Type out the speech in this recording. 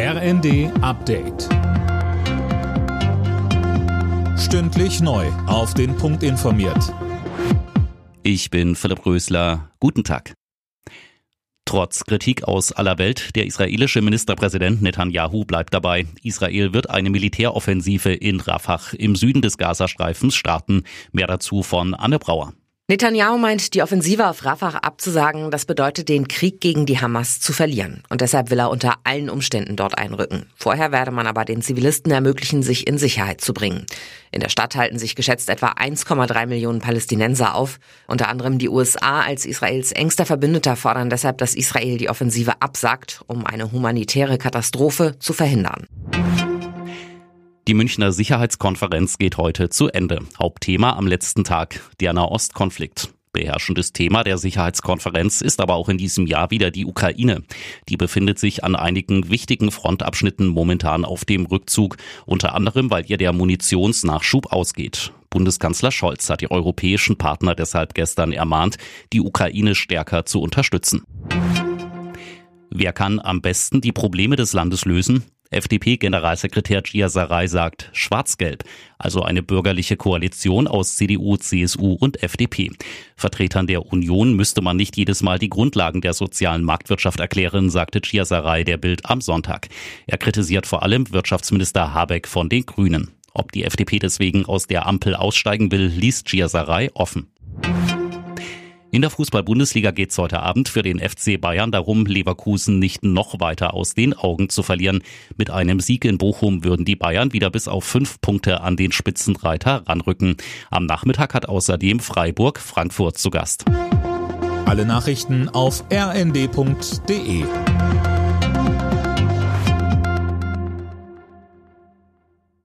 RND Update. Stündlich neu. Auf den Punkt informiert. Ich bin Philipp Rösler. Guten Tag. Trotz Kritik aus aller Welt, der israelische Ministerpräsident Netanyahu bleibt dabei. Israel wird eine Militäroffensive in Rafah im Süden des Gazastreifens starten. Mehr dazu von Anne Brauer. Netanyahu meint, die Offensive auf Rafah abzusagen, das bedeutet, den Krieg gegen die Hamas zu verlieren. Und deshalb will er unter allen Umständen dort einrücken. Vorher werde man aber den Zivilisten ermöglichen, sich in Sicherheit zu bringen. In der Stadt halten sich geschätzt etwa 1,3 Millionen Palästinenser auf. Unter anderem die USA als Israels engster Verbündeter fordern deshalb, dass Israel die Offensive absagt, um eine humanitäre Katastrophe zu verhindern. Die Münchner Sicherheitskonferenz geht heute zu Ende. Hauptthema am letzten Tag der Nahostkonflikt. Beherrschendes Thema der Sicherheitskonferenz ist aber auch in diesem Jahr wieder die Ukraine. Die befindet sich an einigen wichtigen Frontabschnitten momentan auf dem Rückzug, unter anderem weil ihr der Munitionsnachschub ausgeht. Bundeskanzler Scholz hat die europäischen Partner deshalb gestern ermahnt, die Ukraine stärker zu unterstützen. Wer kann am besten die Probleme des Landes lösen? FDP-Generalsekretär Gia Sarai sagt Schwarz-Gelb, also eine bürgerliche Koalition aus CDU, CSU und FDP. Vertretern der Union müsste man nicht jedes Mal die Grundlagen der sozialen Marktwirtschaft erklären, sagte Gia Sarai der Bild am Sonntag. Er kritisiert vor allem Wirtschaftsminister Habeck von den Grünen. Ob die FDP deswegen aus der Ampel aussteigen will, liest Gia Sarai offen. In der Fußball-Bundesliga geht es heute Abend für den FC Bayern darum, Leverkusen nicht noch weiter aus den Augen zu verlieren. Mit einem Sieg in Bochum würden die Bayern wieder bis auf fünf Punkte an den Spitzenreiter ranrücken. Am Nachmittag hat außerdem Freiburg Frankfurt zu Gast. Alle Nachrichten auf rnd.de